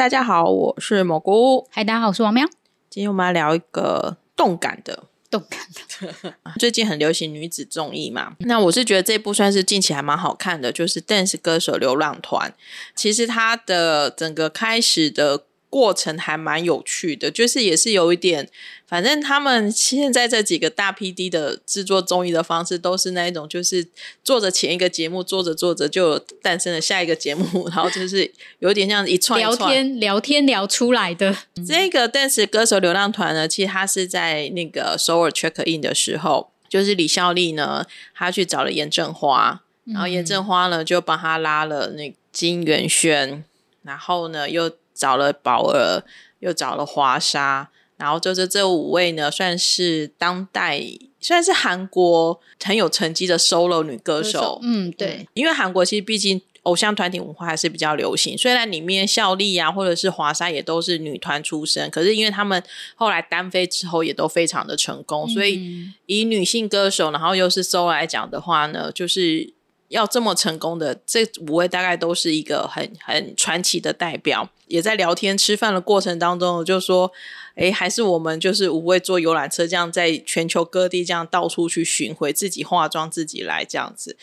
大家好，我是蘑菇。嗨，大家好，我是王喵。今天我们来聊一个动感的，动感的。最近很流行女子综艺嘛，那我是觉得这部算是近期还蛮好看的，就是《Dance 歌手流浪团》。其实它的整个开始的。过程还蛮有趣的，就是也是有一点，反正他们 现在这几个大 PD 的制作综艺的方式，都是那一种，就是做着前一个节目，做着做着就诞生了下一个节目，然后就是有点像一串一串聊天聊天聊出来的。这个 Dance 歌手流浪团呢，其实他是在那个首尔 check in 的时候，就是李孝利呢，他去找了严正花，然后严正花呢就帮他拉了那金元轩，然后呢又。找了宝儿，又找了华莎，然后就是这五位呢，算是当代算是韩国很有成绩的 solo 女歌手。嗯，对，因为韩国其实毕竟偶像团体文化还是比较流行，虽然里面孝利啊或者是华莎也都是女团出身，可是因为他们后来单飞之后也都非常的成功，嗯、所以以女性歌手然后又是 solo 来讲的话呢，就是。要这么成功的这五位，大概都是一个很很传奇的代表。也在聊天吃饭的过程当中，就说：“诶，还是我们就是五位坐游览车，这样在全球各地这样到处去巡回，自己化妆自己来这样子，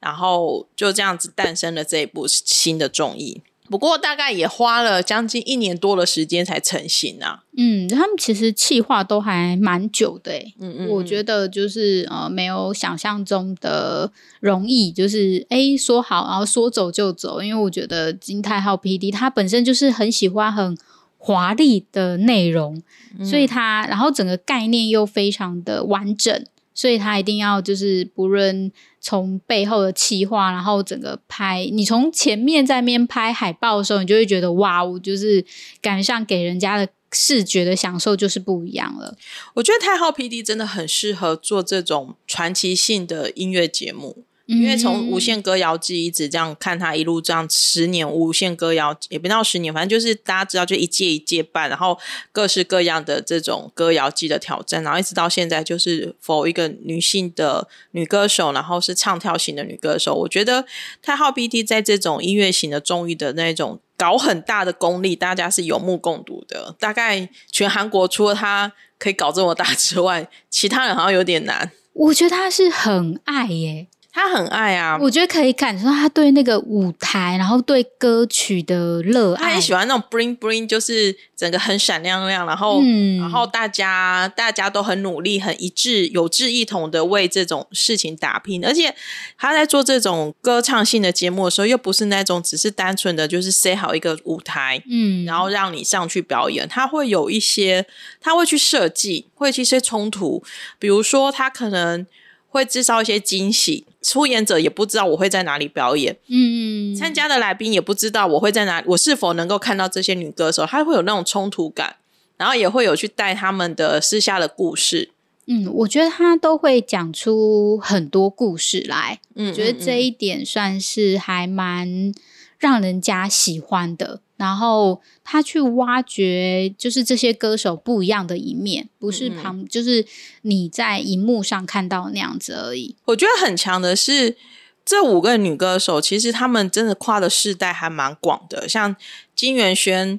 然后就这样子诞生了这一部新的综艺。”不过大概也花了将近一年多的时间才成型啊。嗯，他们其实企划都还蛮久的，嗯，嗯嗯，我觉得就是呃没有想象中的容易，就是诶说好然后说走就走，因为我觉得金泰浩 PD 他本身就是很喜欢很华丽的内容，嗯、所以他然后整个概念又非常的完整。所以他一定要就是不论从背后的企划，然后整个拍，你从前面在面拍海报的时候，你就会觉得哇，我就是感觉上给人家的视觉的享受就是不一样了。我觉得太浩 PD 真的很适合做这种传奇性的音乐节目。因为从无限歌谣季一直这样看他一路这样十年无限歌谣也不到十年，反正就是大家知道就一届一届办，然后各式各样的这种歌谣季的挑战，然后一直到现在就是否一个女性的女歌手，然后是唱跳型的女歌手。我觉得太浩 B D 在这种音乐型的综艺的那种搞很大的功力，大家是有目共睹的。大概全韩国除了他可以搞这么大之外，其他人好像有点难。我觉得他是很爱耶。他很爱啊，我觉得可以感受到他对那个舞台，然后对歌曲的热爱。他很喜欢那种 bling bling，就是整个很闪亮亮，然后，嗯、然后大家大家都很努力、很一致、有志一同的为这种事情打拼。而且他在做这种歌唱性的节目的时候，又不是那种只是单纯的就是塞好一个舞台，嗯，然后让你上去表演。他会有一些，他会去设计，会去一些冲突，比如说他可能。会制造一些惊喜，出演者也不知道我会在哪里表演，嗯，参加的来宾也不知道我会在哪，我是否能够看到这些女歌手，她会有那种冲突感，然后也会有去带他们的私下的故事，嗯，我觉得他都会讲出很多故事来，嗯，觉得这一点算是还蛮让人家喜欢的。然后他去挖掘，就是这些歌手不一样的一面，不是旁，嗯、就是你在荧幕上看到那样子而已。我觉得很强的是，这五个女歌手，其实她们真的跨的世代还蛮广的，像金元萱。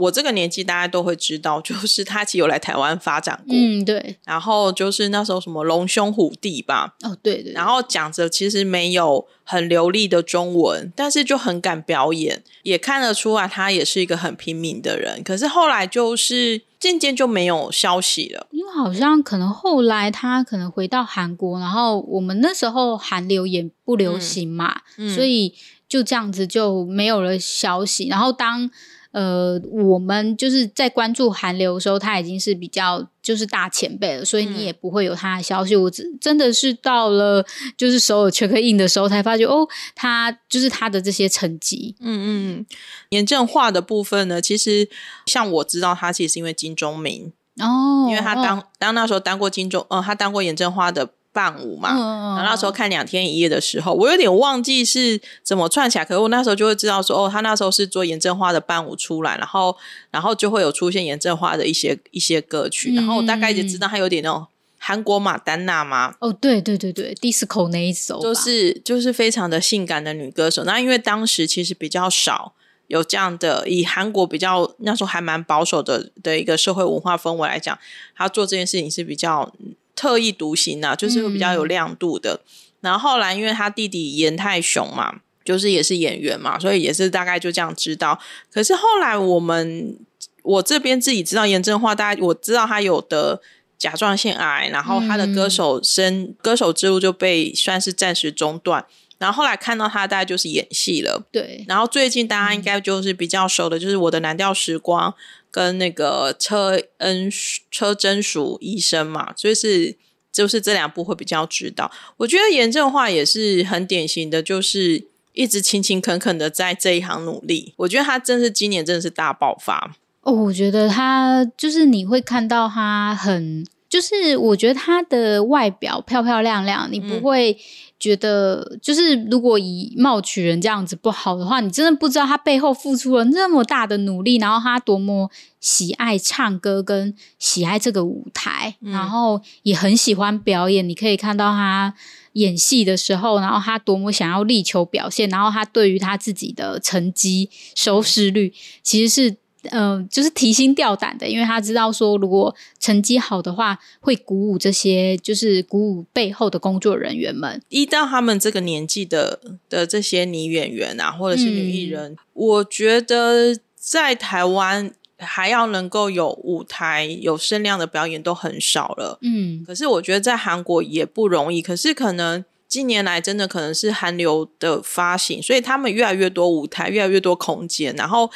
我这个年纪，大家都会知道，就是他其实有来台湾发展过，嗯，对。然后就是那时候什么龙兄虎弟吧，哦，对对。然后讲着其实没有很流利的中文，但是就很敢表演，也看得出来他也是一个很拼命的人。可是后来就是渐渐就没有消息了，因为好像可能后来他可能回到韩国，然后我们那时候韩流也不流行嘛，嗯嗯、所以就这样子就没有了消息。然后当呃，我们就是在关注韩流的时候，他已经是比较就是大前辈了，所以你也不会有他的消息。嗯、我真真的是到了就是首尔 check in 的时候，才发觉哦，他就是他的这些成绩。嗯嗯，严正化的部分呢，其实像我知道他其实是因为金钟民哦，因为他当、哦、当那时候当过金钟，呃，他当过严正花的。伴舞嘛，嗯、然后那时候看两天一夜的时候，我有点忘记是怎么串起来，可是我那时候就会知道说，哦，他那时候是做严正花的伴舞出来，然后然后就会有出现严正花的一些一些歌曲，然后我大概就知道他有点那种韩国马丹娜吗，哦，对对对对，disco 那一首，就是就是非常的性感的女歌手。那因为当时其实比较少有这样的，以韩国比较那时候还蛮保守的的一个社会文化氛围来讲，他做这件事情是比较特立独行啊，就是会比较有亮度的。嗯、然后后来因为他弟弟严泰雄嘛，就是也是演员嘛，所以也是大概就这样知道。可是后来我们我这边自己知道严正化，大概我知道他有得甲状腺癌，然后他的歌手生、嗯、歌手之路就被算是暂时中断。然后后来看到他，大概就是演戏了。对。然后最近大家应该就是比较熟的，就是我的蓝调时光跟那个车恩车真淑医生嘛，所以是就是这两部会比较知道。我觉得严正化也是很典型的，就是一直勤勤恳恳的在这一行努力。我觉得他真是今年真的是大爆发。哦，我觉得他就是你会看到他很，就是我觉得他的外表漂漂亮亮，你不会。觉得就是，如果以貌取人这样子不好的话，你真的不知道他背后付出了那么大的努力，然后他多么喜爱唱歌跟喜爱这个舞台，嗯、然后也很喜欢表演。你可以看到他演戏的时候，然后他多么想要力求表现，然后他对于他自己的成绩收视率其实是。嗯、呃，就是提心吊胆的，因为他知道说，如果成绩好的话，会鼓舞这些，就是鼓舞背后的工作人员们。一到他们这个年纪的的这些女演员啊，或者是女艺人，嗯、我觉得在台湾还要能够有舞台、有声量的表演都很少了。嗯，可是我觉得在韩国也不容易。可是可能近年来真的可能是韩流的发行，所以他们越来越多舞台，越来越多空间，然后。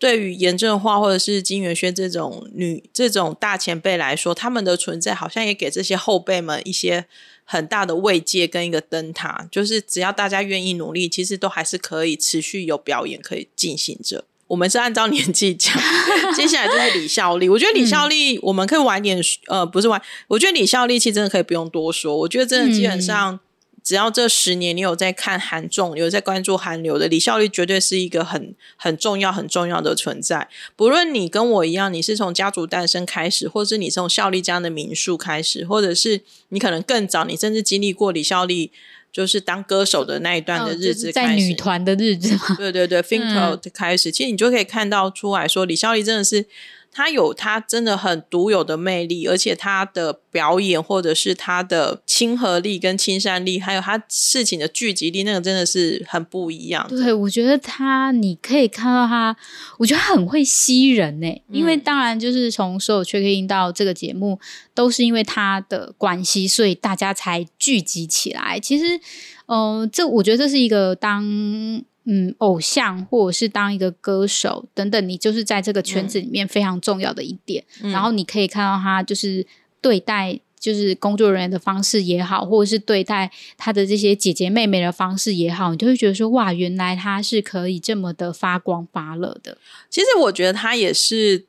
对于严正化或者是金元萱这种女这种大前辈来说，他们的存在好像也给这些后辈们一些很大的慰藉跟一个灯塔。就是只要大家愿意努力，其实都还是可以持续有表演可以进行着。我们是按照年纪讲，接下来就是李孝利。我觉得李孝利我们可以晚点，呃，不是晚，我觉得李孝利其实真的可以不用多说。我觉得真的基本上。嗯只要这十年你有在看韩综，有在关注韩流的，李孝利绝对是一个很很重要、很重要的存在。不论你跟我一样，你是从家族诞生开始，或是你从孝利家的民宿开始，或者是你可能更早，你甚至经历过李孝利就是当歌手的那一段的日子，哦就是、在女团的日子嘛。对对对，FINK 开始，嗯、其实你就可以看到出来说，李孝利真的是。他有他真的很独有的魅力，而且他的表演或者是他的亲和力跟亲善力，还有他事情的聚集力，那个真的是很不一样。对，我觉得他你可以看到他，我觉得他很会吸人呢。嗯、因为当然就是从所有 check in 到这个节目，都是因为他的关系，所以大家才聚集起来。其实，嗯、呃，这我觉得这是一个当。嗯，偶像或者是当一个歌手等等，你就是在这个圈子里面非常重要的一点。嗯、然后你可以看到他就是对待就是工作人员的方式也好，或者是对待他的这些姐姐妹妹的方式也好，你就会觉得说哇，原来他是可以这么的发光发热的。其实我觉得他也是。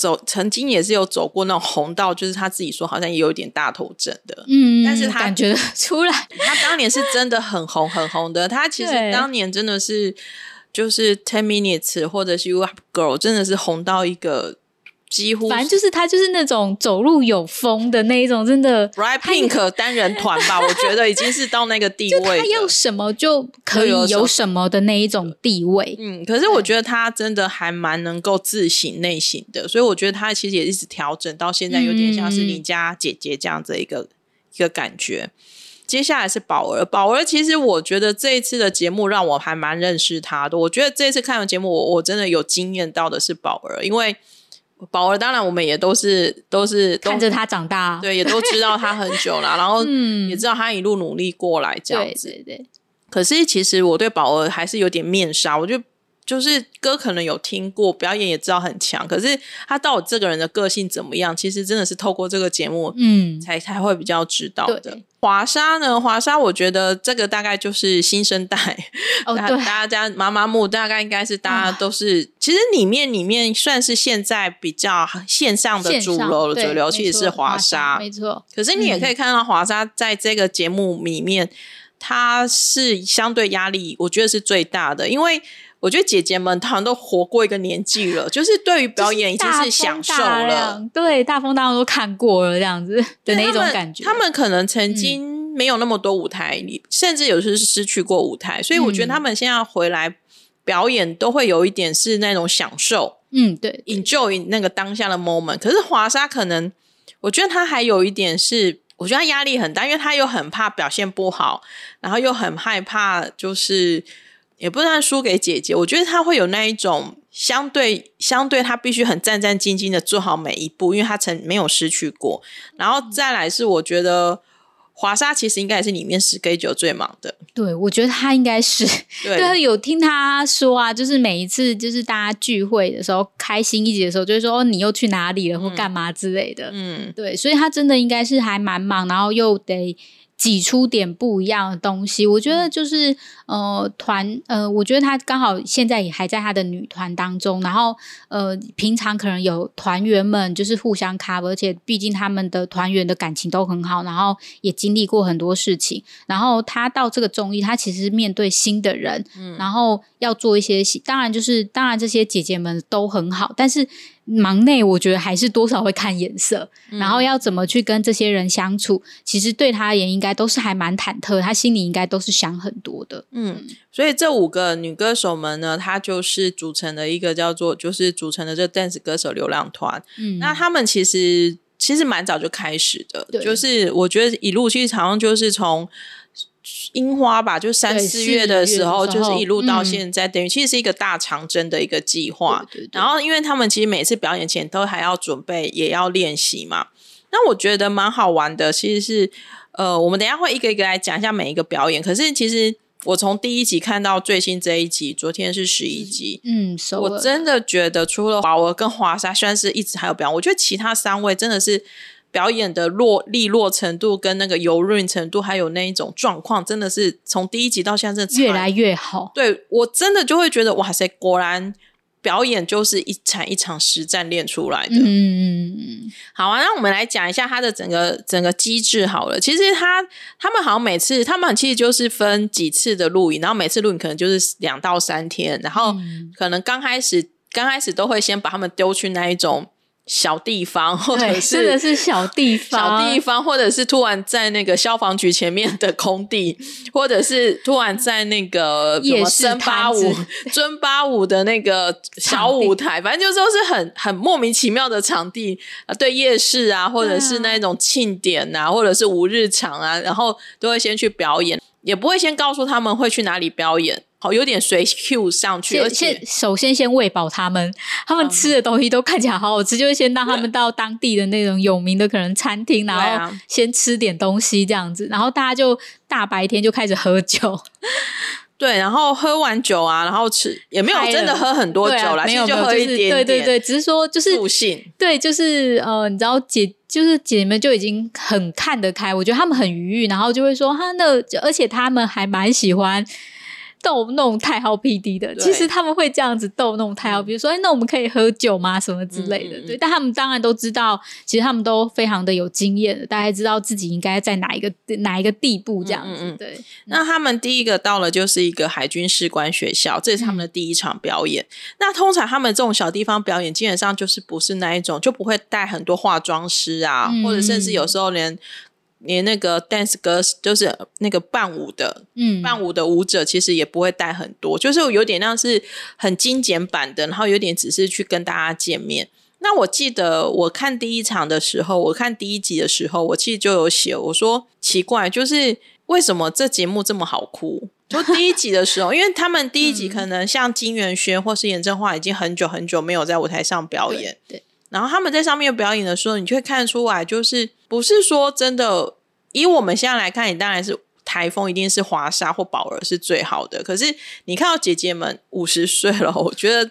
走曾经也是有走过那种红道，就是他自己说好像也有点大头症的，嗯，但是他感觉 出来，他当年是真的很红很红的。他其实当年真的是就是 Ten Minutes 或者是 You Up Girl，真的是红到一个。几乎反正就是他就是那种走路有风的那一种，真的。Right Pink 单人团吧，我觉得已经是到那个地位。他要什么就可以有什么的那一种地位。嗯，可是我觉得他真的还蛮能够自省内省的，所以我觉得他其实也一直调整到现在，有点像是你家姐姐这样子一个、嗯、一个感觉。接下来是宝儿，宝儿其实我觉得这一次的节目让我还蛮认识他的。我觉得这一次看完节目，我我真的有惊艳到的是宝儿，因为。宝儿当然，我们也都是都是都看着他长大，对，也都知道他很久了，然后 也知道他一路努力过来这样子。对对对。可是其实我对宝儿还是有点面纱，我就就是歌可能有听过，表演也知道很强，可是他到底这个人的个性怎么样，其实真的是透过这个节目，嗯，才才会比较知道的。华莎呢？华莎，我觉得这个大概就是新生代哦，对，大家妈妈木大概应该是大家都是，嗯、其实里面里面算是现在比较线上的主流的主流，其实是华莎，没错。可是你也可以看到华莎在这个节目里面，她、嗯、是相对压力，我觉得是最大的，因为。我觉得姐姐们她们都活过一个年纪了，就是对于表演已经是享受了，对，大风大浪都看过了这样子的那种感觉。他们可能曾经没有那么多舞台，嗯、甚至有时是失去过舞台，所以我觉得他们现在回来表演都会有一点是那种享受，嗯，对，enjoy 那个当下的 moment。可是华莎可能，我觉得她还有一点是，我觉得他压力很大，因为他又很怕表现不好，然后又很害怕，就是也不算输给姐姐。我觉得她会有那一种相对相对，她必须很战战兢兢的做好每一步，因为她曾没有失去过。然后再来是，我觉得。华莎其实应该也是里面 schedule 最忙的，对，我觉得她应该是，对，对，有听她说啊，就是每一次就是大家聚会的时候，开心一集的时候，就会说哦，你又去哪里了，或干嘛之类的，嗯，对，所以她真的应该是还蛮忙，然后又得。挤出点不一样的东西，我觉得就是呃团呃，我觉得他刚好现在也还在他的女团当中，然后呃平常可能有团员们就是互相 cover，而且毕竟他们的团员的感情都很好，然后也经历过很多事情，然后他到这个综艺，他其实面对新的人，嗯，然后要做一些，当然就是当然这些姐姐们都很好，但是。忙内，我觉得还是多少会看眼色，嗯，然后要怎么去跟这些人相处，其实对他而言应该都是还蛮忐忑，他心里应该都是想很多的。嗯，所以这五个女歌手们呢，她就是组成了一个叫做，就是组成了这 dance 歌手流浪团。嗯，那他们其实其实蛮早就开始的，就是我觉得一路其实好像就是从。樱花吧，就三四月的时候，就是一路到现在，嗯、等于其实是一个大长征的一个计划。对对对，然后，因为他们其实每次表演前都还要准备，也要练习嘛。那我觉得蛮好玩的，其实是呃，我们等一下会一个一个来讲一下每一个表演。可是，其实我从第一集看到最新这一集，昨天是十一集，嗯，我真的觉得除了华儿跟华莎，虽然是一直还有表演，我觉得其他三位真的是。表演的落利落程度跟那个油润程度，还有那一种状况，真的是从第一集到现在，真的越来越好。对，我真的就会觉得，哇塞，果然表演就是一场一场实战练出来的。嗯嗯嗯。好啊，那我们来讲一下它的整个整个机制好了。其实他他们好像每次他们其实就是分几次的录影，然后每次录影可能就是两到三天，然后可能刚开始刚开始都会先把他们丢去那一种。小地方，或者是真的是小地方，小地方，或者是突然在那个消防局前面的空地，或者是突然在那个什么尊巴舞、尊巴舞的那个小舞台，反正就都是很很莫名其妙的场地啊，对夜市啊，或者是那种庆典啊，或者是无日场啊，然后都会先去表演，也不会先告诉他们会去哪里表演。好，有点随 Q 上去，而且首先先喂饱他们，他们吃的东西都看起来好好吃，嗯、就会先让他们到当地的那种有名的可能餐厅，然后先吃点东西这样子，然后大家就大白天就开始喝酒，对，然后喝完酒啊，然后吃也没有真的喝很多酒啦，就喝一点点，对对对，只是说就是助兴，对，就是呃，你知道姐就是姐姐们就已经很看得开，我觉得他们很愉悦，然后就会说哈，那而且他们还蛮喜欢。逗弄太好 PD 的，其实他们会这样子逗弄太好，比如说，哎，那我们可以喝酒吗？什么之类的，嗯、对。但他们当然都知道，其实他们都非常的有经验的，大概知道自己应该在哪一个哪一个地步这样子。嗯、对。那他们第一个到了就是一个海军士官学校，这是他们的第一场表演。嗯、那通常他们这种小地方表演，基本上就是不是那一种，就不会带很多化妆师啊，嗯、或者甚至有时候连。连那个 dance 歌就是那个伴舞的，嗯，伴舞的舞者其实也不会带很多，就是有点像是很精简版的，然后有点只是去跟大家见面。那我记得我看第一场的时候，我看第一集的时候，我其实就有写，我说奇怪，就是为什么这节目这么好哭？就第一集的时候，因为他们第一集可能像金元萱或是严正花已经很久很久没有在舞台上表演，对。对然后他们在上面表演的时候，你就会看出来，就是不是说真的，以我们现在来看，你当然是台风一定是华沙或宝儿是最好的。可是你看到姐姐们 五十岁了，我觉得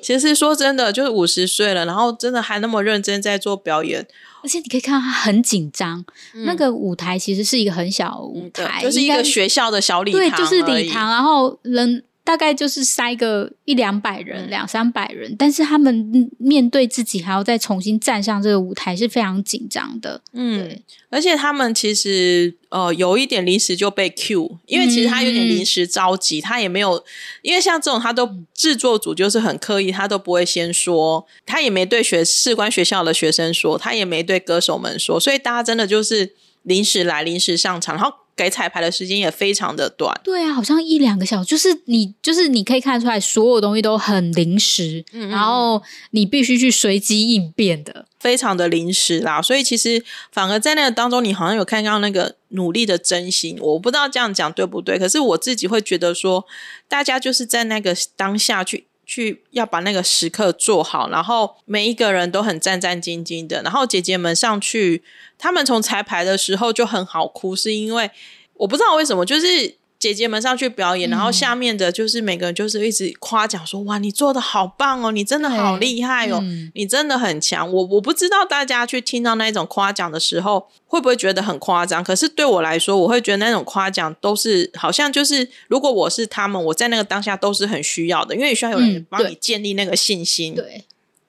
其实说真的，就是五十岁了，然后真的还那么认真在做表演，而且你可以看到他很紧张。嗯、那个舞台其实是一个很小的舞台，就是一个学校的小礼堂，对，就是礼堂，然后人。大概就是塞个一两百人，两三百人，但是他们面对自己还要再重新站上这个舞台是非常紧张的。嗯，而且他们其实呃有一点临时就被 Q，因为其实他有点临时着急，嗯、他也没有，因为像这种他都制作组就是很刻意，他都不会先说，他也没对学士官学校的学生说，他也没对歌手们说，所以大家真的就是临时来临时上场，然后。给彩排的时间也非常的短。对啊，好像一两个小时，就是你就是你可以看得出来，所有东西都很临时，嗯嗯，然后你必须去随机应变的，非常的临时啦。所以其实反而在那个当中，你好像有看到那个努力的真心。我不知道这样讲对不对，可是我自己会觉得说，大家就是在那个当下去。去要把那个时刻做好，然后每一个人都很战战兢兢的。然后姐姐们上去，他们从彩排的时候就很好哭，是因为我不知道为什么，就是。姐姐们上去表演，然后下面的就是每个人就是一直夸奖说：“哇，你做的好棒哦，你真的好厉害哦，嗯、你真的很强。”我我不知道大家去听到那种夸奖的时候会不会觉得很夸张？可是对我来说，我会觉得那种夸奖都是好像就是，如果我是他们，我在那个当下都是很需要的，因为你需要有人帮你建立那个信心。嗯、对。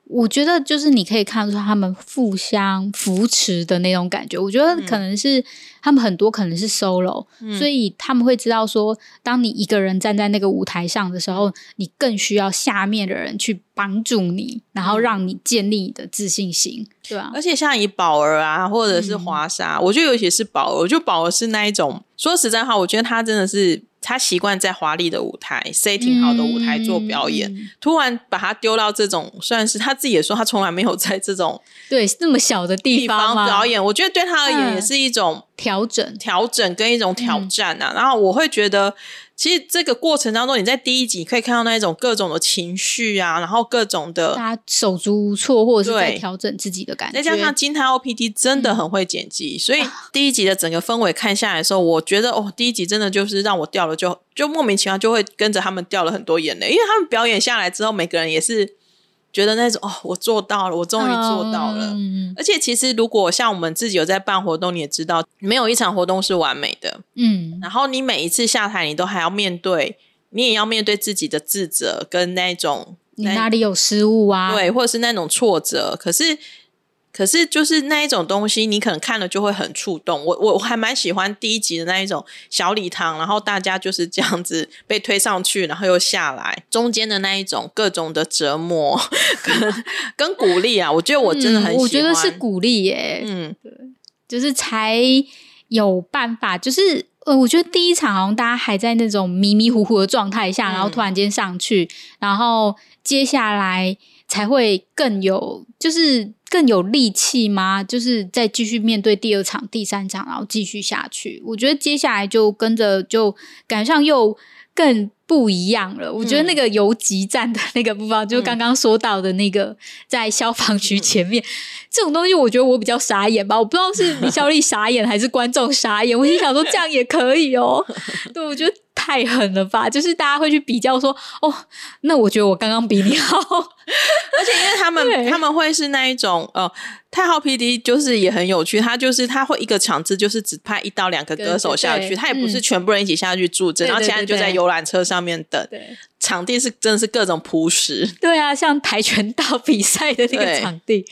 我觉得就是你可以看出他们互相扶持的那种感觉。我觉得可能是他们很多可能是 solo，嗯，所以他们会知道说，当你一个人站在那个舞台上的时候，你更需要下面的人去帮助你，然后让你建立你的自信心，对啊。而且像以宝儿啊，或者是华莎，嗯，我觉得尤其是宝儿，我觉得宝儿是那一种，说实在话，我觉得他真的是。他习惯在华丽的舞台、setting 好的舞台做表演，嗯、突然把他丢到这种，算是他自己也说他从来没有在这种对那么小的地方，表演。我觉得对他而言也是一种调整、调整跟一种挑战啊。嗯、然后我会觉得。其实这个过程当中，你在第一集可以看到那一种各种的情绪啊，然后各种的大家手足无措，或者是在调整自己的感觉。再加上金泰 OPD 真的很会剪辑，嗯、所以第一集的整个氛围看下来的时候，我觉得哦，第一集真的就是让我掉了就，就就莫名其妙就会跟着他们掉了很多眼泪，因为他们表演下来之后，每个人也是。觉得那种哦，我做到了，我终于做到了。嗯，而且其实如果像我们自己有在办活动，你也知道，没有一场活动是完美的。嗯，然后你每一次下台，你都还要面对，你也要面对自己的自责跟那种你哪里有失误啊？对，或者是那种挫折。可是。可是，就是那一种东西，你可能看了就会很触动。我我还蛮喜欢第一集的那一种小礼堂，然后大家就是这样子被推上去，然后又下来，中间的那一种各种的折磨跟跟鼓励啊，我觉得我真的很喜欢。嗯，我觉得是鼓励耶，嗯，对，就是才有办法。就是呃，我觉得第一场好像大家还在那种迷迷糊糊的状态下，然后突然间上去，嗯，然后接下来才会更有，就是。更有力气吗？就是再继续面对第二场、第三场，然后继续下去。我觉得接下来就跟着就赶上又更不一样了。我觉得那个游击战的那个部分，嗯、就刚刚说到的那个在消防局前面、嗯、这种东西，我觉得我比较傻眼吧。我不知道是李孝利 傻眼还是观众傻眼。我心想说这样也可以哦。对，我觉得太狠了吧。就是大家会去比较说，哦，那我觉得我刚刚比你好。而且因为他们他们会是那一种呃，太浩 PD 就是也很有趣，他就是他会一个场次就是只派一到两个歌手下去，他也不是全部人一起下去助阵，嗯、然后其他人就在游览车上面等。场地是真的是各种朴实。对啊，像跆拳道比赛的那个场地。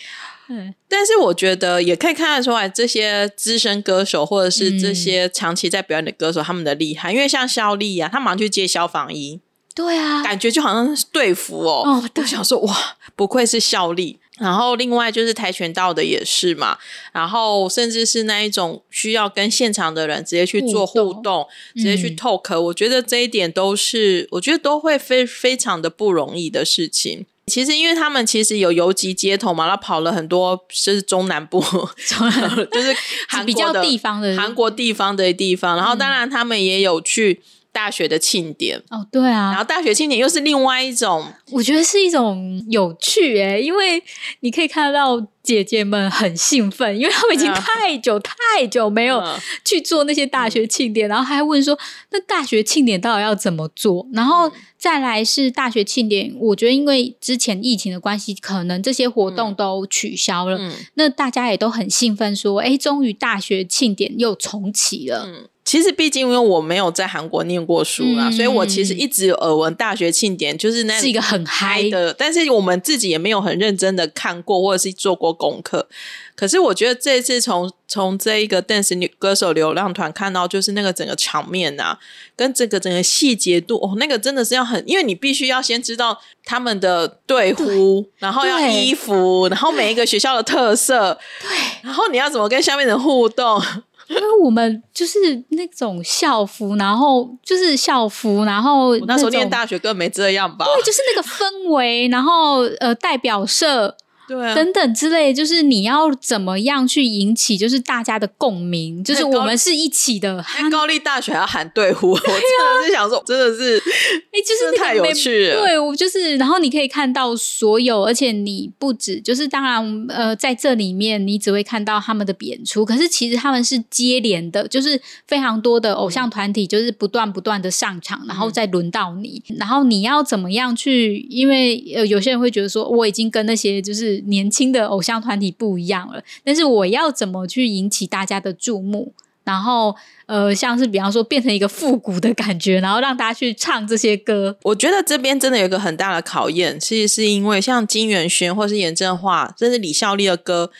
嗯，但是我觉得也可以看得出来，这些资深歌手或者是这些长期在表演的歌手，他们的厉害，嗯、因为像肖丽啊，他马上去接消防衣。对啊，感觉就好像是队服哦。哦，我想说哇，不愧是效力。然后另外就是跆拳道的也是嘛。然后甚至是那一种需要跟现场的人直接去做互动，互动直接去 talk，嗯，我觉得这一点都是我觉得都会非非常的不容易的事情。其实因为他们其实有游击街头嘛，他跑了很多，就是中南部 就是 韩国的比较地方的韩国地方的地方。然后当然他们也有去。大学的庆典哦，对啊，然后大学庆典又是另外一种，我觉得是一种有趣诶，因为你可以看到姐姐们很兴奋，因为他们已经太久、嗯、太久没有去做那些大学庆典，嗯、然后还问说，那大学庆典到底要怎么做？然后再来是大学庆典，我觉得因为之前疫情的关系，可能这些活动都取消了，嗯、那大家也都很兴奋，说，哎，终于大学庆典又重启了。嗯。其实，毕竟因为我没有在韩国念过书啦，嗯、所以我其实一直有耳闻大学庆典就是那是一个很嗨。的，但是我们自己也没有很认真的看过或者是做过功课。可是我觉得这次从从这一个 dance 女歌手流浪团看到，就是那个整个场面啊，跟这个整个细节度哦，那个真的是要很，因为你必须要先知道他们的队呼，然后要衣服，然后每一个学校的特色，对，然后你要怎么跟下面的互动。因为我们就是那种校服，然后就是校服，然后我那时候念大学根本没这样吧？对，就是那个氛围，然后呃，代表社。对啊，等等之类，就是你要怎么样去引起，就是大家的共鸣，就是我们是一起的。高丽大学要喊队呼，我真的是想说，真的是，哎，就是那个太有趣了。对，我就是，然后你可以看到所有，而且你不止，就是当然，呃，在这里面你只会看到他们的演出，可是其实他们是接连的，就是非常多的偶像团体，就是不断不断的上场，然后再轮到你，然后你要怎么样去？因为呃，有些人会觉得说，我已经跟那些就是。年轻的偶像团体不一样了，但是我要怎么去引起大家的注目？然后，呃，像是比方说变成一个复古的感觉，然后让大家去唱这些歌。我觉得这边真的有一个很大的考验，其实是因为像金元勋或是严正化，甚至李孝利的歌。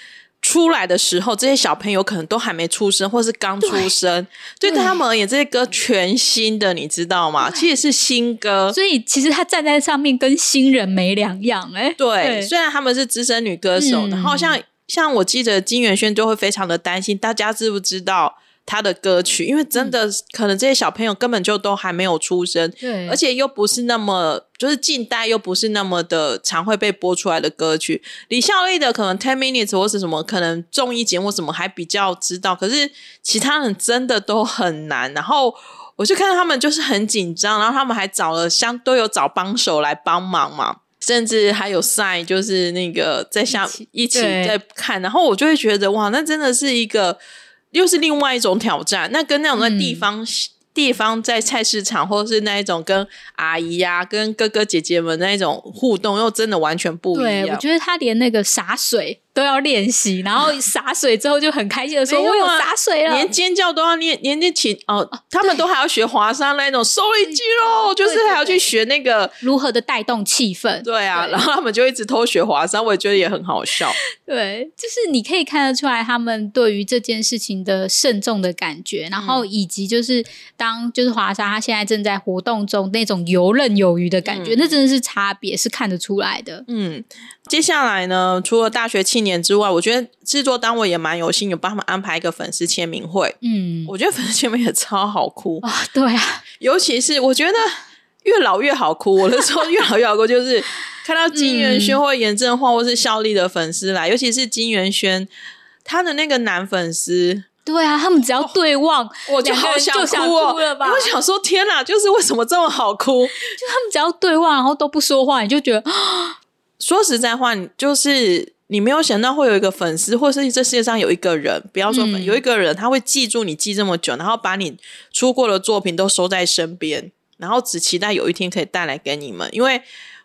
出来的时候，这些小朋友可能都还没出生，或是刚出生。对，对他们而言，这些歌全新的，你知道吗？其实是新歌，所以其实他站在上面跟新人没两样。哎，对，虽然他们是资深女歌手，嗯、然后像像我记得金元萱就会非常的担心，大家知不知道？他的歌曲，因为真的可能这些小朋友根本就都还没有出生，对，而且又不是那么就是近代又不是那么的常会被播出来的歌曲。李孝利的可能 Ten Minutes 或是什么，可能综艺节目什么还比较知道，可是其他人真的都很难。然后我就看到他们就是很紧张，然后他们还找了相都有找帮手来帮忙嘛，甚至还有 Sign 就是那个在下一起在看，然后我就会觉得哇，那真的是一个。又是另外一种挑战，那跟那种在地方、嗯、地方在菜市场，或者是那一种跟阿姨呀、啊、跟哥哥姐姐们那一种互动，又真的完全不一样。对，我觉得他连那个洒水。都要练习，然后洒水之后就很开心的说：“我有洒水了。”连尖叫都要练，连练琴哦，哦，他们都还要学华沙那种收力肌肉，就是还要去学那个如何的带动气氛。对啊，对，然后他们就一直偷学华沙，我也觉得也很好笑。对，就是你可以看得出来他们对于这件事情的慎重的感觉，然后以及就是当就是华沙他现在正在活动中那种游刃有余的感觉，嗯、那真的是差别是看得出来的。嗯。接下来呢，除了大学庆年之外，我觉得制作单位也蛮有心，有帮他们安排一个粉丝签名会。嗯，我觉得粉丝签名也超好哭啊！对啊，尤其是我觉得越老越好哭。我的时候越老越好哭，就是看到金元萱或严正焕或是效力的粉丝来，尤其是金元萱，他的那个男粉丝。对啊，他们只要对望，我就好想哭哦！了吧？我想说，天哪，就是为什么这么好哭？就他们只要对望，然后都不说话，你就觉得啊。说实在话，就是你没有想到会有一个粉丝，或是这世界上有一个人，不要说有一个人他会记住你记这么久，然后把你出过的作品都收在身边，然后只期待有一天可以带来给你们。因为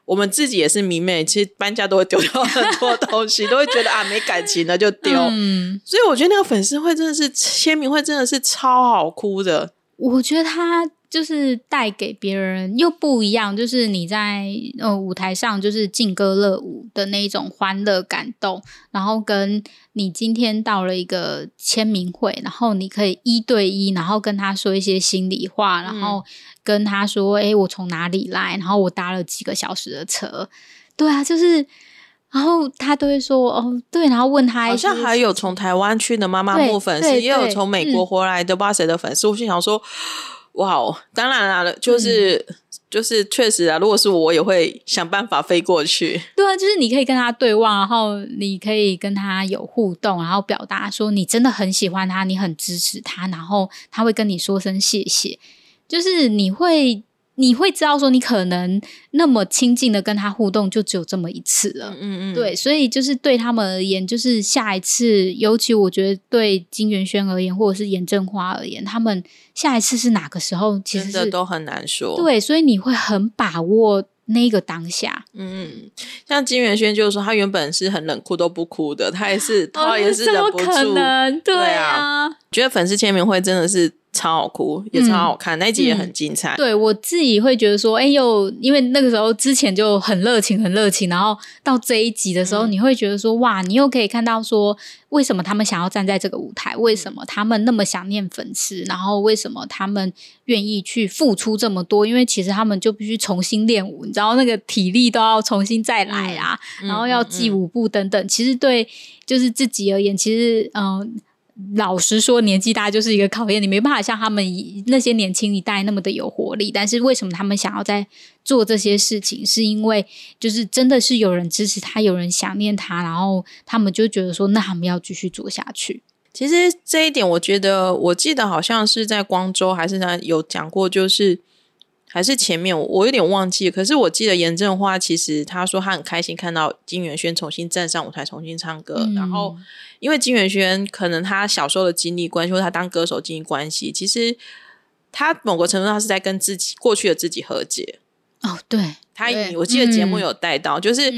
我们自己也是迷妹，其实搬家都会丢掉很多东西，都会觉得啊没感情了就丢。嗯、所以我觉得那个粉丝会真的是签名会，真的是超好哭的。我觉得他。就是带给别人又不一样，就是你在呃舞台上就是劲歌热舞的那一种欢乐感动，然后跟你今天到了一个签名会，然后你可以一对一，然后跟他说一些心里话，然后跟他说，诶、欸，我从哪里来，然后我搭了几个小时的车，对啊，就是，然后他都会说，哦，对，然后问他，好像还有从台湾去的妈妈木粉丝，也有从美国回来的巴谁的粉丝，嗯、我心想说。哇哦，当然了，就是、嗯、就是确实啊，如果是我，我也会想办法飞过去。对啊，就是你可以跟他对望，然后你可以跟他有互动，然后表达说你真的很喜欢他，你很支持他，然后他会跟你说声谢谢，就是你会。你会知道说，你可能那么亲近的跟他互动，就只有这么一次了。嗯嗯，嗯对，所以就是对他们而言，就是下一次，尤其我觉得对金元轩而言，或者是严正花而言，他们下一次是哪个时候，其实真的都很难说。对，所以你会很把握那个当下。嗯，像金元轩就是说，他原本是很冷酷都不哭的，他也是，他也是忍不住。哦、可能对啊，对啊，觉得粉丝签名会真的是。超好哭，也超好看，嗯、那一集也很精彩。嗯、对我自己会觉得说，哎、欸，又因为那个时候之前就很热情，很热情，然后到这一集的时候，嗯、你会觉得说，哇，你又可以看到说，为什么他们想要站在这个舞台？为什么他们那么想念粉丝？然后为什么他们愿意去付出这么多？因为其实他们就必须重新练舞，你知道那个体力都要重新再来啊，嗯、然后要记舞步等等。其实对就是自己而言，其实嗯。老实说，年纪大就是一个考验，你没办法像他们那些年轻一代那么的有活力。但是为什么他们想要在做这些事情？是因为就是真的是有人支持他，有人想念他，然后他们就觉得说，那他们要继续做下去。其实这一点，我觉得我记得好像是在光州还是哪有讲过，就是。还是前面我我有点忘记，可是我记得严正花其实他说他很开心看到金元萱重新站上舞台重新唱歌，嗯、然后因为金元萱可能他小时候的经历关系，或者他当歌手经历关系，其实他某个程度上是在跟自己过去的自己和解。哦，对，他我记得节目有带到，嗯、就是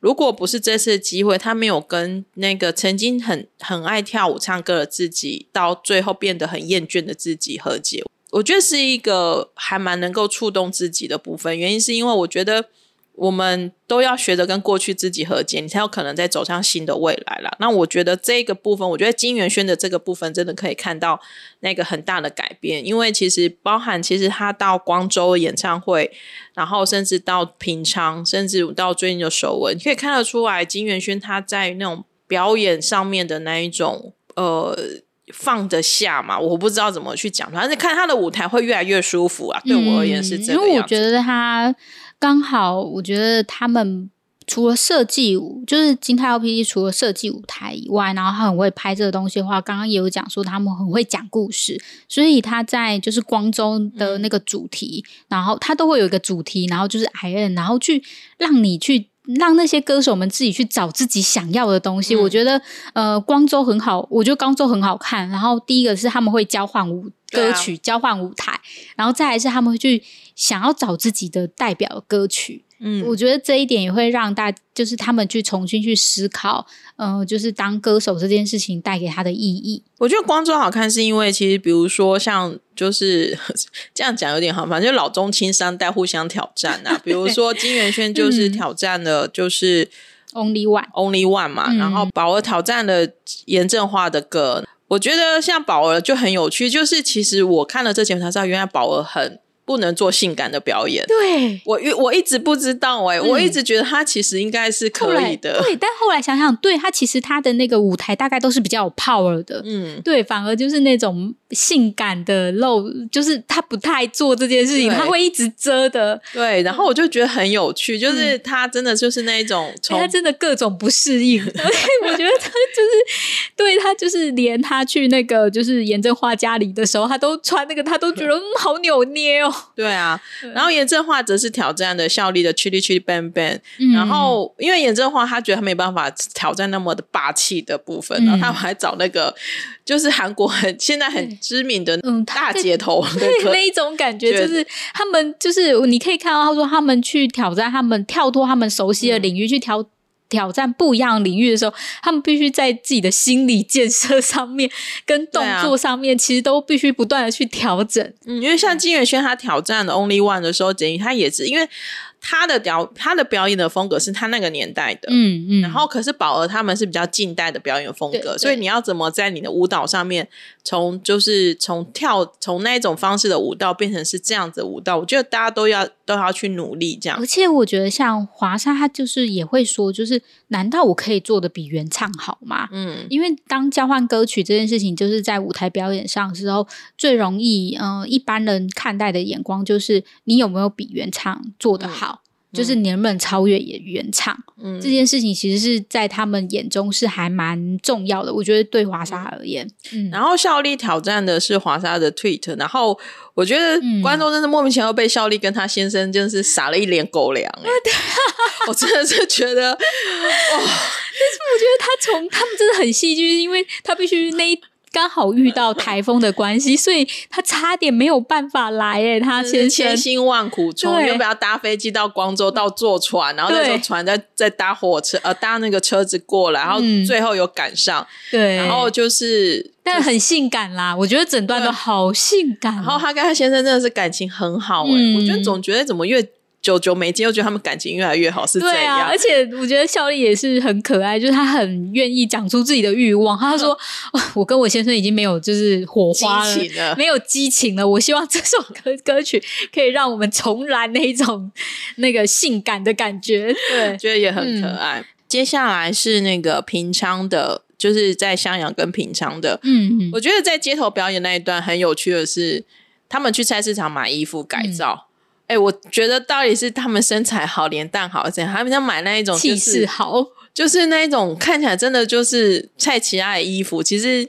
如果不是这次的机会，他没有跟那个曾经很很爱跳舞唱歌的自己，到最后变得很厌倦的自己和解。我觉得是一个还蛮能够触动自己的部分，原因是因为我觉得我们都要学着跟过去自己和解，你才有可能再走向新的未来啦。那我觉得这个部分，我觉得金元轩的这个部分真的可以看到那个很大的改变，因为其实包含其实他到光州演唱会，然后甚至到平昌，甚至到最近的首文，你可以看得出来金元轩他在那种表演上面的那一种呃。放得下嘛？我不知道怎么去讲，反正看他的舞台会越来越舒服啊。对我而言是这样、嗯。因为我觉得他刚好，我觉得他们除了设计舞，就是金泰 LPD 除了设计舞台以外，然后他很会拍这个东西的话，刚刚也有讲说他们很会讲故事，所以他在就是光州的那个主题，嗯、然后他都会有一个主题，然后就是 I N，然后去让你去。让那些歌手们自己去找自己想要的东西，嗯、我觉得呃，光州很好，我觉得光州很好看。然后第一个是他们会交换舞歌曲，啊、交换舞台，然后再来是他们会去想要找自己的代表歌曲。嗯，我觉得这一点也会让大，就是他们去重新去思考，呃，就是当歌手这件事情带给他的意义。我觉得光州好看是因为其实比如说像就是 这样讲有点好，反正就老中青三代互相挑战啊。比如说金元轩就是挑战了就是 Only One Only One 嘛，嗯、然后宝儿挑战了严正花的歌。我觉得像宝儿就很有趣，就是其实我看了这节目才知道，原来宝儿很。不能做性感的表演，对，我我一直不知道哎、欸，嗯、我一直觉得他其实应该是可以的，对，但后来想想，对他其实他的那个舞台大概都是比较有 power 的，嗯，对，反而就是那种性感的露，就是他不太做这件事情，他会一直遮的，对，然后我就觉得很有趣，就是他真的就是那一种，嗯欸、他真的各种不适应，我觉得他就是对他就是连他去那个就是严正花家里的时候，他都穿那个，他都觉得、嗯、好扭捏哦。对啊，然后严正花则是挑战的效力的 Chili Chili Bang Bang，嗯、然后因为严正花他觉得他没办法挑战那么的霸气的部分，嗯、然后他们还找那个就是韩国很现在很知名的大街头那一种感觉，就是他们就是你可以看到他说他们去挑战他们跳脱他们熟悉的领域、嗯、去挑。挑战不一样领域的时候，他们必须在自己的心理建设上面，跟动作上面，其实都必须不断的去调整。嗯，因为像金元轩他挑战的 Only One 的时候，简宇他也是因为。他的表他的表演的风格是他那个年代的，嗯嗯，然后可是宝儿他们是比较近代的表演风格，所以你要怎么在你的舞蹈上面，从就是从跳从那一种方式的舞蹈变成是这样子的舞蹈，我觉得大家都要都要去努力这样。而且我觉得像华莎，她就是也会说，就是难道我可以做的比原唱好吗？嗯，因为当交换歌曲这件事情，就是在舞台表演上的时候最容易，嗯、呃，一般人看待的眼光就是你有没有比原唱做的好。嗯就是你能不能超越演原唱，嗯，这件事情其实是在他们眼中是还蛮重要的。我觉得对华莎而言，嗯，然后效力挑战的是华莎的 tweet，然后我觉得观众真的莫名其妙被效力跟他先生真是撒了一脸狗粮哎，我真的是觉得哇，但是我觉得他从他们真的很戏剧，因为他必须那一。刚好遇到台风的关系，所以他差点没有办法来哎，他千千辛万苦从原本要搭飞机到光州，到坐船，然后那时候船再再搭火车，呃，搭那个车子过来，然后最后有赶上，对，然后就是，但很性感啦，我觉得整段都好性感。然后他跟他先生真的是感情很好哎，我觉得总觉得怎么越。久久没见，又觉得他们感情越来越好，是这样。对啊，而且我觉得孝利也是很可爱，就是他很愿意讲出自己的欲望。他说：“我跟我先生已经没有就是火花了，了没有激情了。我希望这首歌歌曲可以让我们重燃那一种那个性感的感觉。”对，觉得也很可爱。嗯、接下来是那个平昌的就是在襄阳跟平昌的。嗯，嗯，我觉得在街头表演那一段很有趣的是，他们去菜市场买衣服改造。哎、我觉得到底是他们身材好、脸蛋好，这样他们要买那一种气势好，就是那一种看起来真的就是蔡奇亚的衣服。其实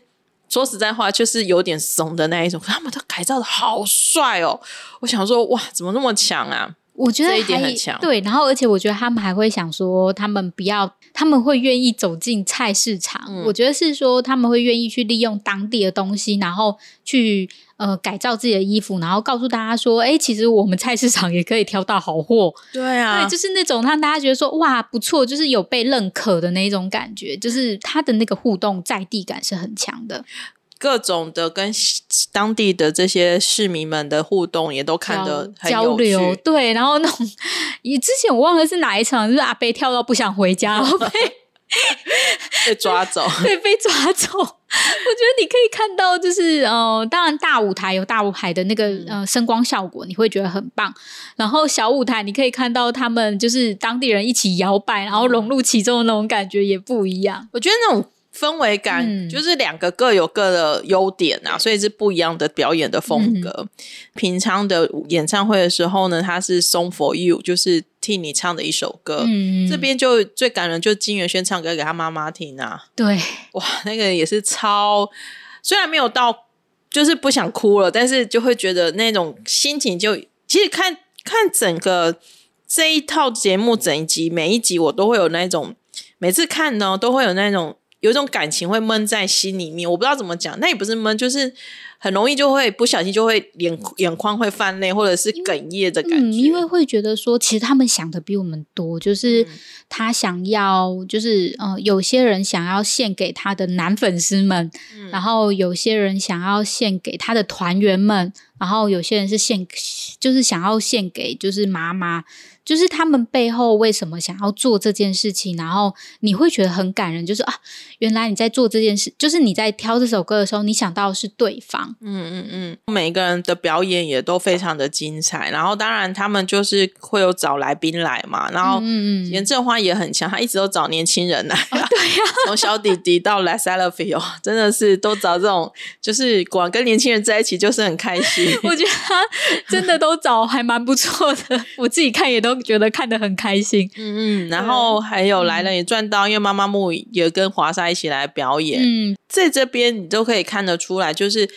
说实在话，就是有点怂的那一种，他们都改造的好帅哦。我想说，哇，怎么那么强啊？我觉得这一点很强，对，然后而且我觉得他们还会想说，他们不要，他们会愿意走进菜市场。嗯、我觉得是说他们会愿意去利用当地的东西，然后去呃改造自己的衣服，然后告诉大家说，哎，其实我们菜市场也可以挑到好货。对啊，对，就是那种让大家觉得说，哇，不错，就是有被认可的那种感觉，就是他的那个互动在地感是很强的。各种的跟当地的这些市民们的互动也都看得很交流，对，然后那种，你之前我忘了是哪一场，就是阿贝跳到不想回家，然后被被抓走，对，被抓走。我觉得你可以看到，就是呃，当然大舞台有大舞台的那个呃声光效果，你会觉得很棒。然后小舞台你可以看到他们就是当地人一起摇摆，然后融入其中的那种感觉也不一样。我觉得那种。氛围感、嗯、就是两个各有各的优点啊，所以是不一样的表演的风格。嗯、平常的演唱会的时候呢，他是 Song for You，就是替你唱的一首歌。嗯、这边就最感人，就金元萱唱歌给他妈妈听啊。对，哇，那个也是超，虽然没有到，就是不想哭了，但是就会觉得那种心情就，其实看看整个这一套节目整一集，每一集我都会有那种，每次看呢都会有那种。有一种感情会闷在心里面，我不知道怎么讲，那也不是闷，就是很容易就会不小心就会眼眼眶会泛泪，或者是哽咽的感觉。嗯，因为会觉得说，其实他们想的比我们多，就是他想要，就是呃，有些人想要献给他的男粉丝们，嗯，然后有些人想要献给他的团员们，然后有些人是献，就是想要献给就是妈妈。就是他们背后为什么想要做这件事情，然后你会觉得很感人，就是啊，原来你在做这件事，就是你在挑这首歌的时候，你想到的是对方。嗯嗯嗯，每一个人的表演也都非常的精彩，然后当然他们就是会有找来宾来嘛，然后嗯嗯，严正花也很强，他一直都找年轻人来，啊，对呀，从小弟弟到 Les Alpha 真的是都找这种，就是光跟年轻人在一起就是很开心。我觉得他真的都找还蛮不错的，我自己看也都。觉得看得很开心，嗯嗯，然后还有来了也赚到，嗯、因为妈妈木也跟华莎一起来表演，嗯，在这边你都可以看得出来，就是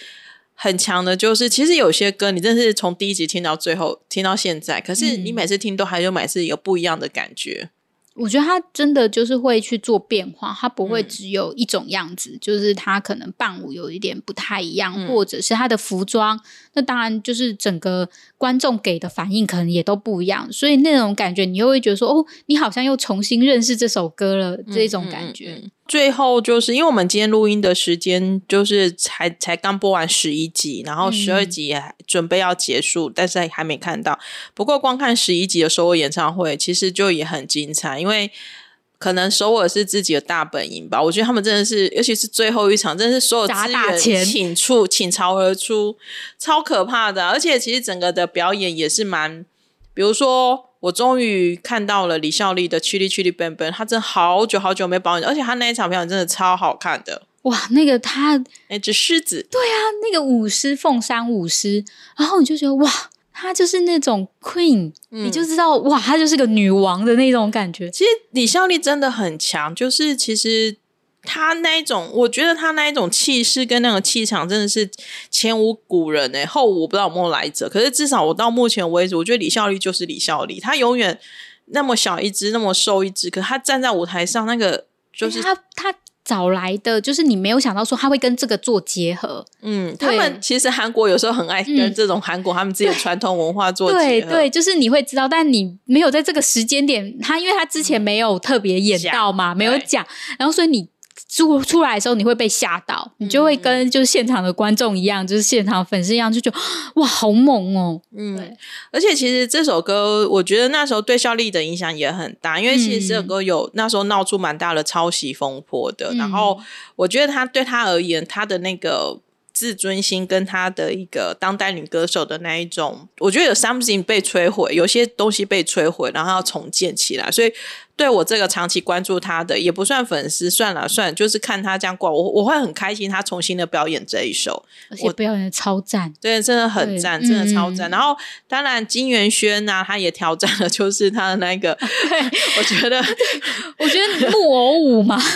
很强的，就是其实有些歌你真是从第一集听到最后，听到现在，可是你每次听都还有每次有不一样的感觉。我觉得他真的就是会去做变化，他不会只有一种样子，嗯、就是他可能伴舞有一点不太一样，嗯、或者是他的服装，那当然就是整个观众给的反应可能也都不一样，所以那种感觉你又会觉得说，哦，你好像又重新认识这首歌了，嗯、这种感觉。最后就是因为我们今天录音的时间就是才才刚播完十一集，然后十二集也准备要结束，嗯、但是还没看到。不过光看十一集的首尔演唱会，其实就也很精彩，因为可能首尔是自己的大本营吧。我觉得他们真的是，尤其是最后一场，真的是所有资源倾出倾巢而出，超可怕的。而且其实整个的表演也是蛮，比如说。我终于看到了李孝利的《Chilli Chilli Bang Bang》，他真的好久好久没表演，而且他那一场表演真的超好看的。哇，那个他那只狮子，对啊，那个舞狮凤山舞狮，然后你就觉得哇，他就是那种 Queen，、嗯、你就知道哇，他就是个女王的那种感觉。其实李孝利真的很强，就是其实。他那一种，我觉得他那一种气势跟那种气场真的是前无古人哎，后无不知道有没有来者。可是至少我到目前为止，我觉得李孝利就是李孝利，他永远那么小一只，那么瘦一只，可他站在舞台上那个就是他他找来的，就是你没有想到说他会跟这个做结合。嗯，他们其实韩国有时候很爱跟这种韩国他们自己的传统文化做结合。对对，就是你会知道，但你没有在这个时间点，他因为他之前没有特别演到嘛，没有讲，然后所以你。出出来的时候，你会被吓到，你就会跟就是现场的观众一样，嗯、就是现场粉丝一样，就觉得 哇，好猛哦！嗯，而且其实这首歌，我觉得那时候对效力的影响也很大，因为其实这首歌有那时候闹出蛮大的抄袭风波的。嗯、然后我觉得他对他而言，他的那个自尊心跟他的一个当代女歌手的那一种，我觉得有 something 被摧毁，有些东西被摧毁，然后要重建起来，所以。对我这个长期关注他的，也不算粉丝，算了算了，就是看他这样过，我我会很开心他重新的表演这一首，而且表演的超赞，对，真的很赞，真的超赞。嗯、然后当然金元轩呐、啊，他也挑战了，就是他的那个，对我觉得，我觉得木偶舞嘛。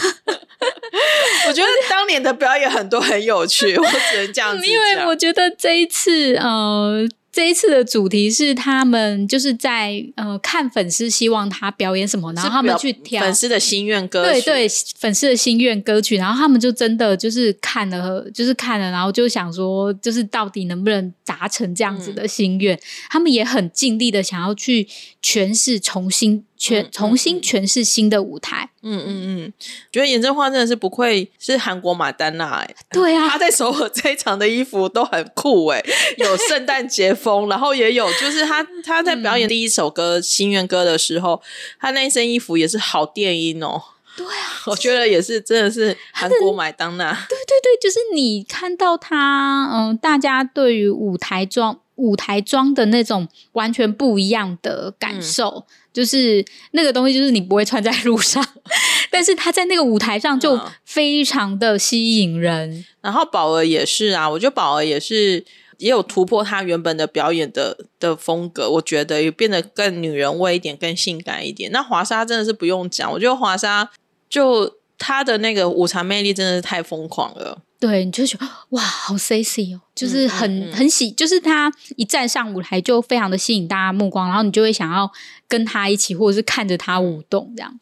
我觉得当年的表演很多很有趣，我只能这样 子。因为我觉得这一次，呃。这一次的主题是他们就是在呃看粉丝希望他表演什么，然后他们去挑粉丝的心愿歌曲，对对，粉丝的心愿歌曲，然后他们就真的就是看了，就是看了，然后就想说，就是到底能不能达成这样子的心愿？嗯、他们也很尽力的想要去诠释，重新。全重新诠释新的舞台，嗯嗯嗯，觉得严正花真的是不愧是韩国马丹娜哎，对啊，她在首尔这一场的衣服都很酷哎，有圣诞节风，然后也有就是他他 在表演第一首歌《心愿歌》的时候，他那一身衣服也是好电音哦，对啊，我觉得也是真的是韩国玛丹娜，对对对，就是你看到他，嗯，大家对于舞台装舞台装的那种完全不一样的感受。嗯就是那个东西，就是你不会穿在路上，但是他在那个舞台上就非常的吸引人。嗯、然后宝儿也是啊，我觉得宝儿也是也有突破他原本的表演的的风格，我觉得也变得更女人味一点，更性感一点。那华莎真的是不用讲，我觉得华莎就她的那个舞场魅力真的是太疯狂了。对，你就觉得哇，好 sexy 哦，就是很嗯嗯嗯很喜，就是他一站上舞台就非常的吸引大家目光，然后你就会想要跟他一起，或者是看着他舞动这样。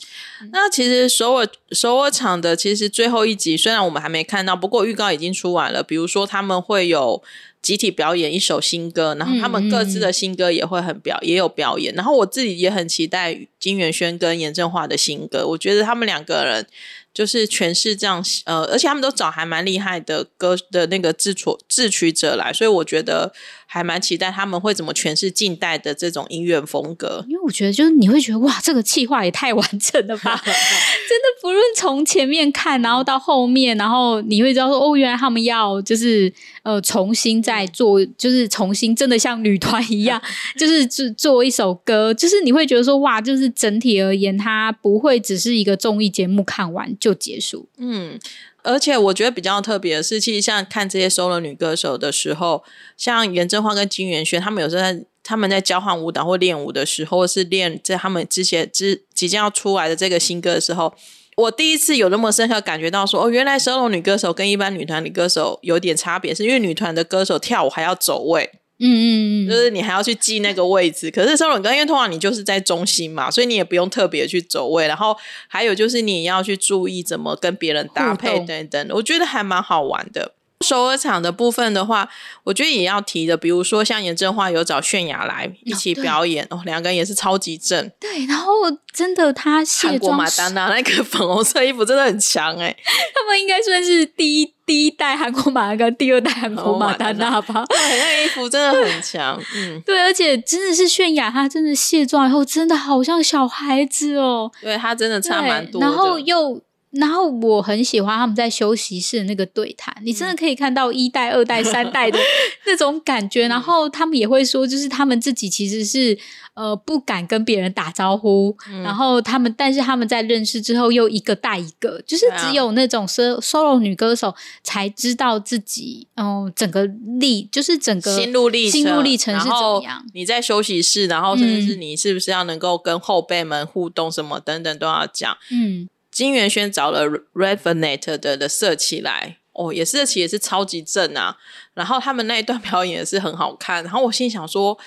那其实首尔首尔场的其实最后一集，虽然我们还没看到，不过预告已经出完了。比如说他们会有集体表演一首新歌，然后他们各自的新歌也会很表也有表演。然后我自己也很期待金元轩跟严正华的新歌，我觉得他们两个人。就是诠释这样，呃，而且他们都找还蛮厉害的歌的那个制作制曲者来，所以我觉得。还蛮期待他们会怎么诠释近代的这种音乐风格，因为我觉得就是你会觉得哇，这个企划也太完整了吧！真的不论从前面看，然后到后面，然后你会知道说哦，原来他们要就是呃重新再做，就是重新真的像女团一样，就是做做一首歌，就是你会觉得说哇，就是整体而言，它不会只是一个综艺节目看完就结束，嗯。而且我觉得比较特别的是，其实像看这些 solo 女歌手的时候，像袁正花跟金元轩，他们有时候在他们在交换舞蹈或练舞的时候，或是练在他们之前之即将要出来的这个新歌的时候，我第一次有那么深刻感觉到说，哦，原来 solo 女歌手跟一般女团女歌手有点差别，是因为女团的歌手跳舞还要走位。嗯嗯嗯，就是你还要去记那个位置，可是 solo 歌因为通常你就是在中心嘛，所以你也不用特别去走位。然后还有就是你要去注意怎么跟别人搭配等等，我觉得还蛮好玩的。首尔场的部分的话，我觉得也要提的，比如说像严正花有找泫雅来一起表演哦，两个人也是超级正。对，然后真的他韩国马丹娜那个粉红色衣服真的很强哎，他们应该算是第一第一代韩国玛丹娜，第二代韩国马丹娜吧？对，那个衣服真的很强，嗯，对，而且真的是泫雅，她真的卸妆以后真的好像小孩子哦，对，她真的差蛮多，然后又。然后我很喜欢他们在休息室的那个对谈，你真的可以看到一代、二代、三代的 那种感觉。然后他们也会说，就是他们自己其实是呃不敢跟别人打招呼，嗯、然后他们但是他们在认识之后又一个带一个，就是只有那种 solo 女歌手才知道自己嗯、呃、整个历就是整个心路历程心路历程是怎么样。你在休息室，然后甚至是你是不是要能够跟后辈们互动什么等等都要讲，嗯。金元轩找了 Revenant 的的色起来，哦，也是色起也是超级正啊。然后他们那一段表演也是很好看。然后我心想说，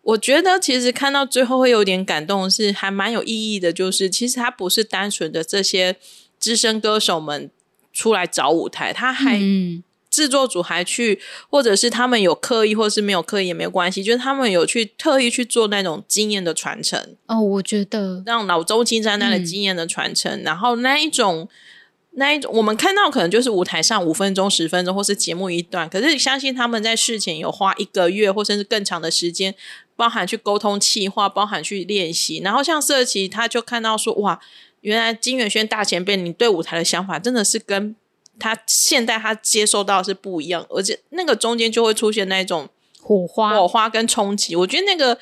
我觉得其实看到最后会有点感动，是还蛮有意义的。就是其实他不是单纯的这些资深歌手们出来找舞台，他还。制作组还去，或者是他们有刻意，或是没有刻意也没有关系，就是他们有去特意去做那种经验的传承。哦，我觉得让老周青山那的经验的传承，嗯、然后那一种那一种，我们看到可能就是舞台上五分钟、十分钟，或是节目一段，可是相信他们在事前有花一个月，或甚至更长的时间，包含去沟通气划，包含去练习。然后像色奇，他就看到说，哇，原来金元轩大前辈，你对舞台的想法真的是跟。他现在他接受到是不一样，而且那个中间就会出现那种火花、火花跟冲击。我觉得那个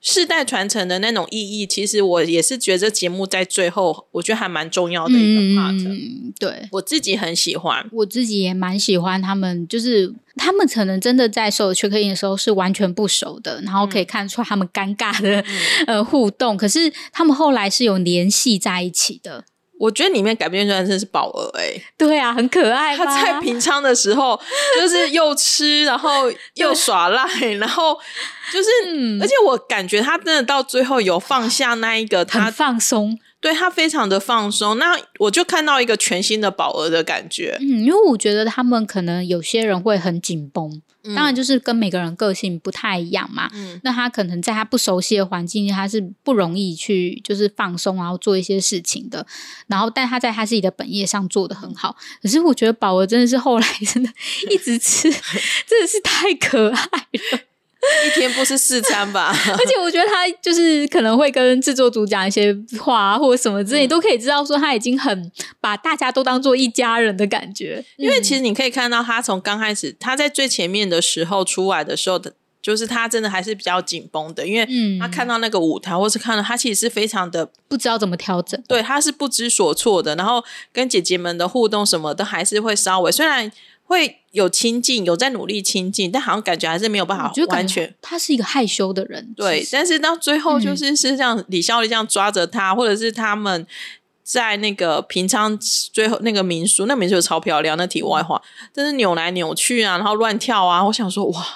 世代传承的那种意义，其实我也是觉得这节目在最后，我觉得还蛮重要的一个 part。嗯，对，我自己很喜欢，我自己也蛮喜欢他们，就是他们可能真的在所有 check in 的时候是完全不熟的，然后可以看出他们尴尬的、嗯、呃互动，可是他们后来是有联系在一起的。我觉得里面改编出来真的是宝儿哎，对啊，很可爱。他在平昌的时候，就是又吃，然后又耍赖，然后 就是，嗯、而且我感觉他真的到最后有放下那一个，他放松。对，他非常的放松，那我就看到一个全新的宝儿的感觉。嗯，因为我觉得他们可能有些人会很紧绷，嗯、当然就是跟每个人个性不太一样嘛。嗯，那他可能在他不熟悉的环境，他是不容易去就是放松，然后做一些事情的。然后，但他在他自己的本业上做的很好。可是我觉得宝儿真的是后来真的 一直吃，真的是太可爱了。一天不是四餐吧？而且我觉得他就是可能会跟制作组讲一些话，或者什么之类，嗯、都可以知道说他已经很把大家都当做一家人的感觉。因为其实你可以看到，他从刚开始他在最前面的时候出来的时候的，就是他真的还是比较紧绷的，因为他看到那个舞台，或是看到他其实是非常的不知道怎么调整，对，他是不知所措的。然后跟姐姐们的互动什么的，还是会稍微虽然。会有亲近，有在努力亲近，但好像感觉还是没有办法完全。他是一个害羞的人，对。但是到最后，就是是像李孝利这样抓着他，嗯、或者是他们在那个平昌最后那个民宿，那民宿超漂亮。那题外话，真是扭来扭去啊，然后乱跳啊。我想说，哇。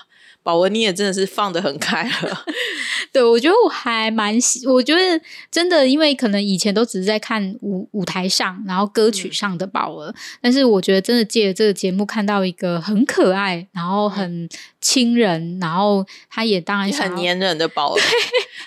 宝儿，你也真的是放得很开了。对，我觉得我还蛮喜，我觉得真的，因为可能以前都只是在看舞舞台上，然后歌曲上的宝儿，嗯、但是我觉得真的借着这个节目看到一个很可爱，然后很亲人，然后他也当然也很黏人的宝儿。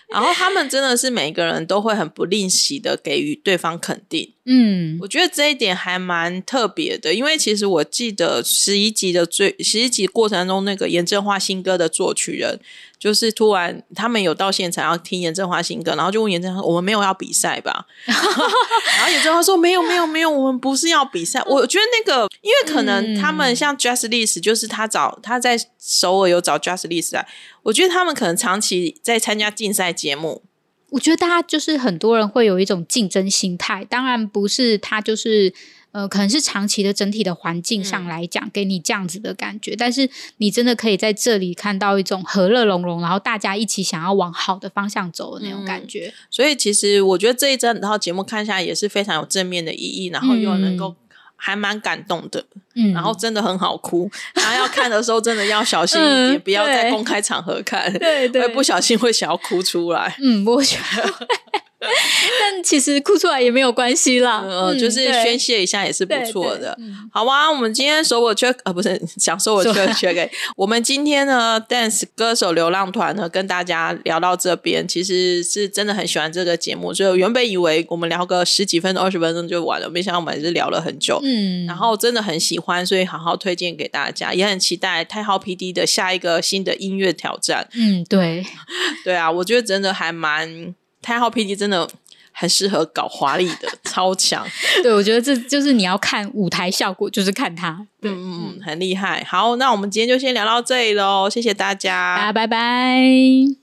对然后他们真的是每一个人都会很不吝惜的给予对方肯定。嗯，我觉得这一点还蛮特别的，因为其实我记得十一集的最十一集过程中，那个严正化新歌的作曲人，就是突然他们有到现场要听严正华新歌，然后就问严正华：“我们没有要比赛吧？” 然后严正华说：“没有，没有，没有，我们不是要比赛。”我觉得那个，因为可能他们像 Just List，就是他找他在首尔有找 Just List 来，我觉得他们可能长期在参加竞赛节目。我觉得大家就是很多人会有一种竞争心态，当然不是他就是呃，可能是长期的整体的环境上来讲，给你这样子的感觉。嗯、但是你真的可以在这里看到一种和乐融融，然后大家一起想要往好的方向走的那种感觉。嗯、所以其实我觉得这一整套节目看下来也是非常有正面的意义，然后又能够、嗯。还蛮感动的，嗯，然后真的很好哭，然后要看的时候真的要小心一点，嗯、不要在公开场合看，对对，会不小心会想要哭出来，嗯，我觉得。但其实哭出来也没有关系啦，嗯，就是宣泄一下也是不错的。好啊，我们今天首尔 check 啊，不是想说我 check check，我们今天呢，dance 歌手流浪团呢，跟大家聊到这边，其实是真的很喜欢这个节目，就原本以为我们聊个十几分钟、二十分钟就完了，没想到我们还是聊了很久。嗯，然后真的很喜欢，所以好好推荐给大家，也很期待太浩 PD 的下一个新的音乐挑战。嗯，对，对啊，我觉得真的还蛮。太浩 PD 真的很适合搞华丽的，超强。对，我觉得这就是你要看舞台效果，就是看他。嗯嗯嗯，很厉害。好，那我们今天就先聊到这里喽，谢谢大家，大家拜拜。